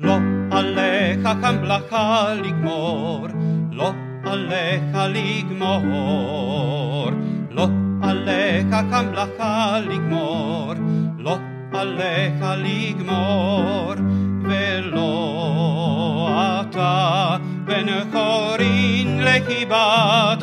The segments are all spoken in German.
לא עליך כמלאכה לגמור, לא עליך לגמור, לא עליך כמלאכה לגמור, לא עליך לגמור, ולא אתה בן חורין לקיבת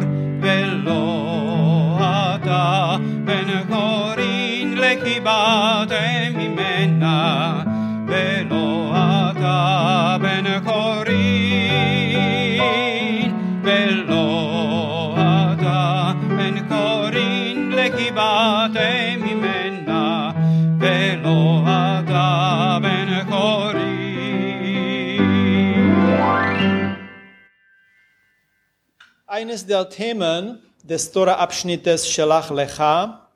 Eines der Themen des Torah-Abschnittes Shelach Lecha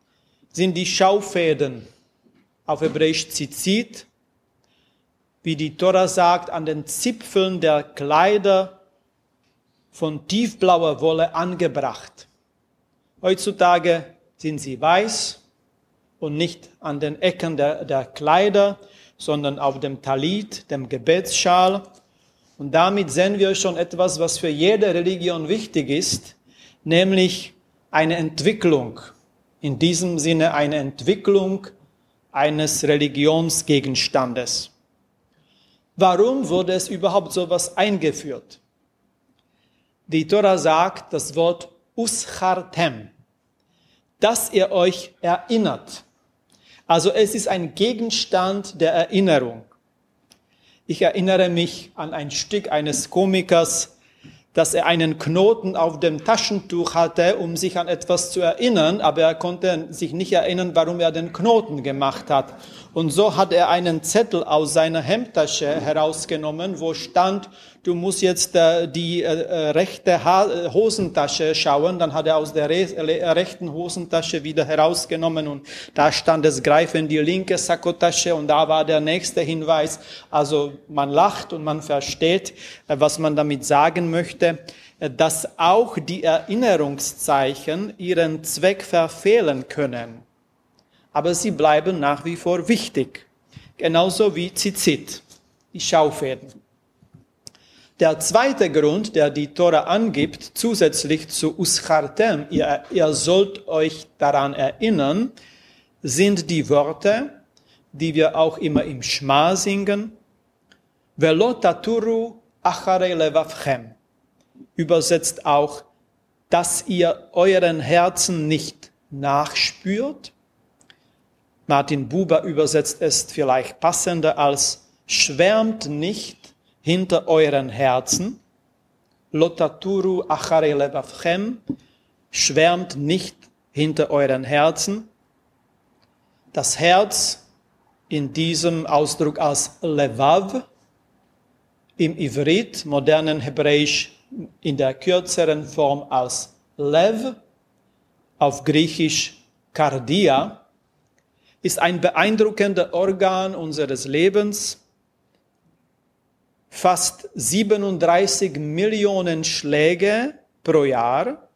sind die Schaufäden, auf Hebräisch Zizit, wie die Torah sagt, an den Zipfeln der Kleider von tiefblauer Wolle angebracht. Heutzutage sind sie weiß und nicht an den Ecken der, der Kleider, sondern auf dem Talit, dem Gebetsschal. Und damit sehen wir schon etwas, was für jede Religion wichtig ist, nämlich eine Entwicklung. In diesem Sinne eine Entwicklung eines Religionsgegenstandes. Warum wurde es überhaupt so etwas eingeführt? Die Tora sagt das Wort uschartem, dass ihr euch erinnert. Also es ist ein Gegenstand der Erinnerung. Ich erinnere mich an ein Stück eines Komikers, dass er einen Knoten auf dem Taschentuch hatte, um sich an etwas zu erinnern, aber er konnte sich nicht erinnern, warum er den Knoten gemacht hat. Und so hat er einen Zettel aus seiner Hemdtasche herausgenommen, wo stand, du musst jetzt äh, die äh, rechte ha Hosentasche schauen. Dann hat er aus der re rechten Hosentasche wieder herausgenommen und da stand es, greife in die linke Sakkotasche und da war der nächste Hinweis. Also man lacht und man versteht, äh, was man damit sagen möchte dass auch die Erinnerungszeichen ihren Zweck verfehlen können. Aber sie bleiben nach wie vor wichtig. Genauso wie Zizit, die Schaufäden. Der zweite Grund, der die Tora angibt, zusätzlich zu Uschartem, ihr, ihr sollt euch daran erinnern, sind die Worte, die wir auch immer im Schma singen. Velotaturu acharei levavchem. Übersetzt auch, dass ihr euren Herzen nicht nachspürt. Martin Buber übersetzt es vielleicht passender als schwärmt nicht hinter euren Herzen. Lotaturu achare levavchem, schwärmt nicht hinter euren Herzen. Das Herz in diesem Ausdruck als Levav, im Ivrit, modernen Hebräisch, in der kürzeren Form als Lev, auf Griechisch Kardia, ist ein beeindruckender Organ unseres Lebens. Fast 37 Millionen Schläge pro Jahr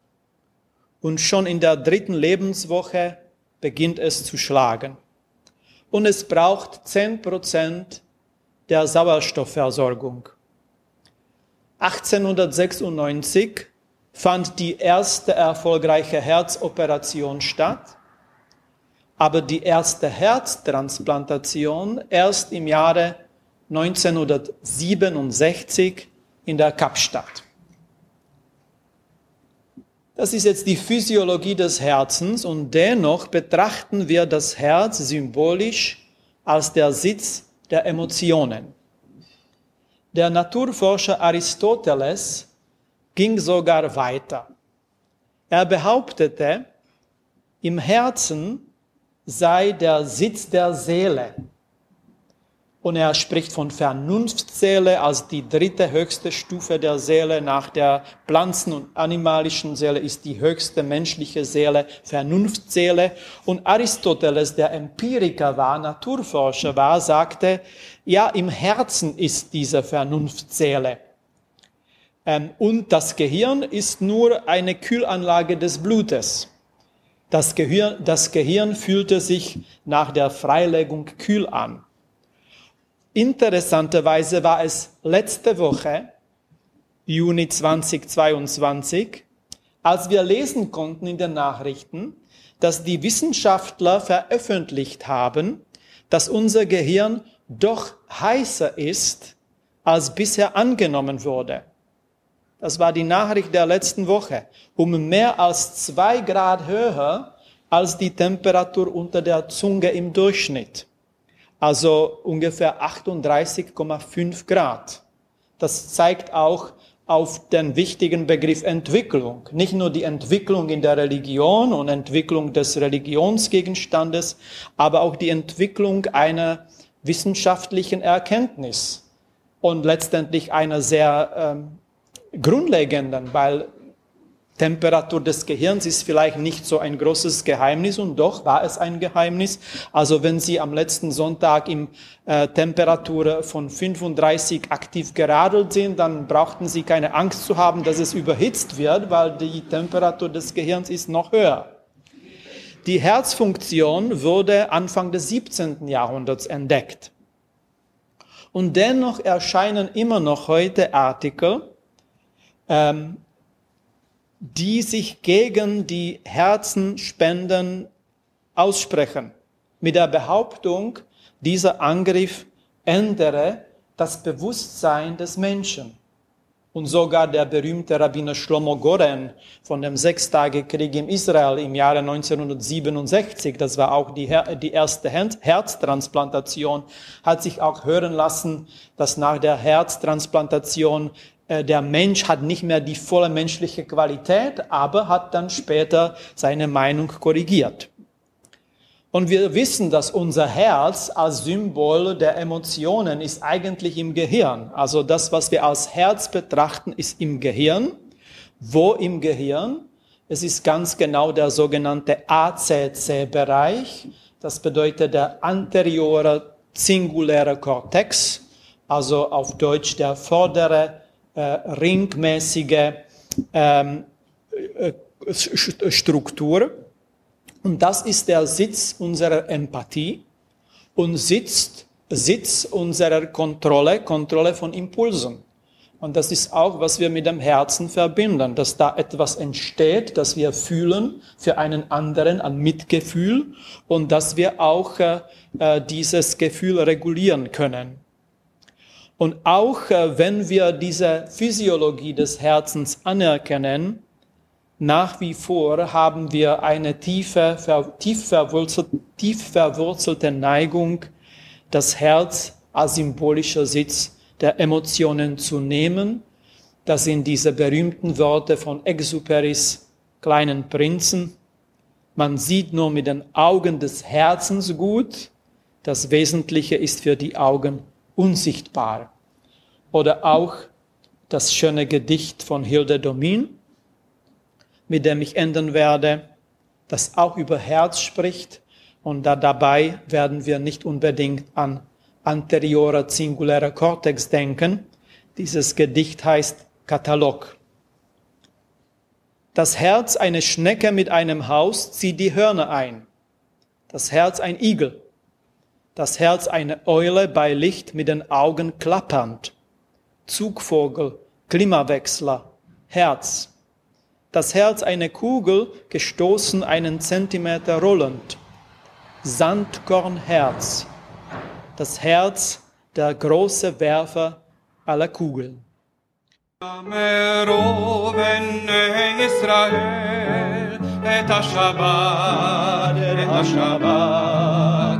und schon in der dritten Lebenswoche beginnt es zu schlagen. Und es braucht 10 Prozent der Sauerstoffversorgung. 1896 fand die erste erfolgreiche Herzoperation statt, aber die erste Herztransplantation erst im Jahre 1967 in der Kapstadt. Das ist jetzt die Physiologie des Herzens und dennoch betrachten wir das Herz symbolisch als der Sitz der Emotionen. Der Naturforscher Aristoteles ging sogar weiter. Er behauptete, im Herzen sei der Sitz der Seele. Und er spricht von Vernunftseele als die dritte höchste Stufe der Seele. Nach der pflanzen- und animalischen Seele ist die höchste menschliche Seele Vernunftseele. Und Aristoteles, der Empiriker war, Naturforscher war, sagte, ja, im Herzen ist diese Vernunftseele. Ähm, und das Gehirn ist nur eine Kühlanlage des Blutes. Das Gehirn, das Gehirn fühlte sich nach der Freilegung kühl an. Interessanterweise war es letzte Woche, Juni 2022, als wir lesen konnten in den Nachrichten, dass die Wissenschaftler veröffentlicht haben, dass unser Gehirn doch heißer ist, als bisher angenommen wurde. Das war die Nachricht der letzten Woche. Um mehr als zwei Grad höher als die Temperatur unter der Zunge im Durchschnitt also ungefähr 38,5 Grad. Das zeigt auch auf den wichtigen Begriff Entwicklung. Nicht nur die Entwicklung in der Religion und Entwicklung des Religionsgegenstandes, aber auch die Entwicklung einer wissenschaftlichen Erkenntnis und letztendlich einer sehr ähm, grundlegenden, weil Temperatur des Gehirns ist vielleicht nicht so ein großes Geheimnis und doch war es ein Geheimnis. Also wenn Sie am letzten Sonntag im äh, Temperatur von 35 aktiv geradelt sind, dann brauchten Sie keine Angst zu haben, dass es überhitzt wird, weil die Temperatur des Gehirns ist noch höher. Die Herzfunktion wurde Anfang des 17. Jahrhunderts entdeckt. Und dennoch erscheinen immer noch heute Artikel, ähm, die sich gegen die Herzenspenden aussprechen, mit der Behauptung, dieser Angriff ändere das Bewusstsein des Menschen. Und sogar der berühmte Rabbiner Shlomo Goren von dem Sechstagekrieg in Israel im Jahre 1967, das war auch die, die erste Herztransplantation, hat sich auch hören lassen, dass nach der Herztransplantation der Mensch hat nicht mehr die volle menschliche Qualität, aber hat dann später seine Meinung korrigiert. Und wir wissen, dass unser Herz als Symbol der Emotionen ist eigentlich im Gehirn. Also das, was wir als Herz betrachten, ist im Gehirn. Wo im Gehirn? Es ist ganz genau der sogenannte ACC-Bereich. Das bedeutet der anteriore singuläre Kortex, also auf Deutsch der vordere äh, ringmäßige ähm, äh, Struktur. Und das ist der Sitz unserer Empathie und Sitz, Sitz unserer Kontrolle, Kontrolle von Impulsen. Und das ist auch, was wir mit dem Herzen verbinden, dass da etwas entsteht, dass wir fühlen für einen anderen an Mitgefühl und dass wir auch äh, äh dieses Gefühl regulieren können. Und auch äh, wenn wir diese Physiologie des Herzens anerkennen, nach wie vor haben wir eine tiefe, tief, verwurzelte, tief verwurzelte Neigung, das Herz als symbolischer Sitz der Emotionen zu nehmen. Das sind diese berühmten Worte von Exuperis kleinen Prinzen. Man sieht nur mit den Augen des Herzens gut. Das Wesentliche ist für die Augen unsichtbar. Oder auch das schöne Gedicht von Hilde Domin, mit dem ich enden werde, das auch über Herz spricht. Und da dabei werden wir nicht unbedingt an anteriorer singulärer Cortex denken. Dieses Gedicht heißt Katalog. Das Herz eine Schnecke mit einem Haus zieht die Hörner ein. Das Herz ein Igel das Herz einer Eule bei Licht mit den Augen klappernd. Zugvogel, Klimawechsler, Herz. Das Herz einer Kugel gestoßen einen Zentimeter rollend. Sandkornherz. Das Herz der große Werfer aller Kugeln. Israel, et ha Shabbat, et ha Shabbat.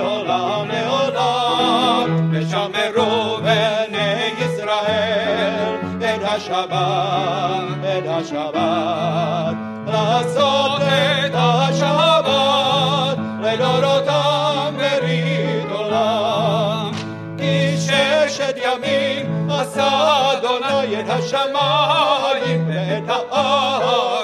לעולם לעולם. ושמרו בני ישראל את השבת, את השבת. לעשות את השבת לדורותם ברית עולם. כי ששת ימים עשה אדוני את השמיים ואת הארץ,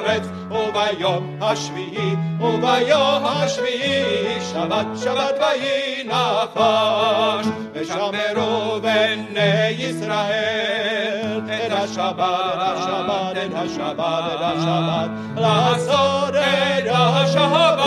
וביום השביעי, וביום השביעי, שבת שבת ויהי נפש, ושמרו בני ישראל את השבת, השבת, את השבת, את השבת, לעשות את השבת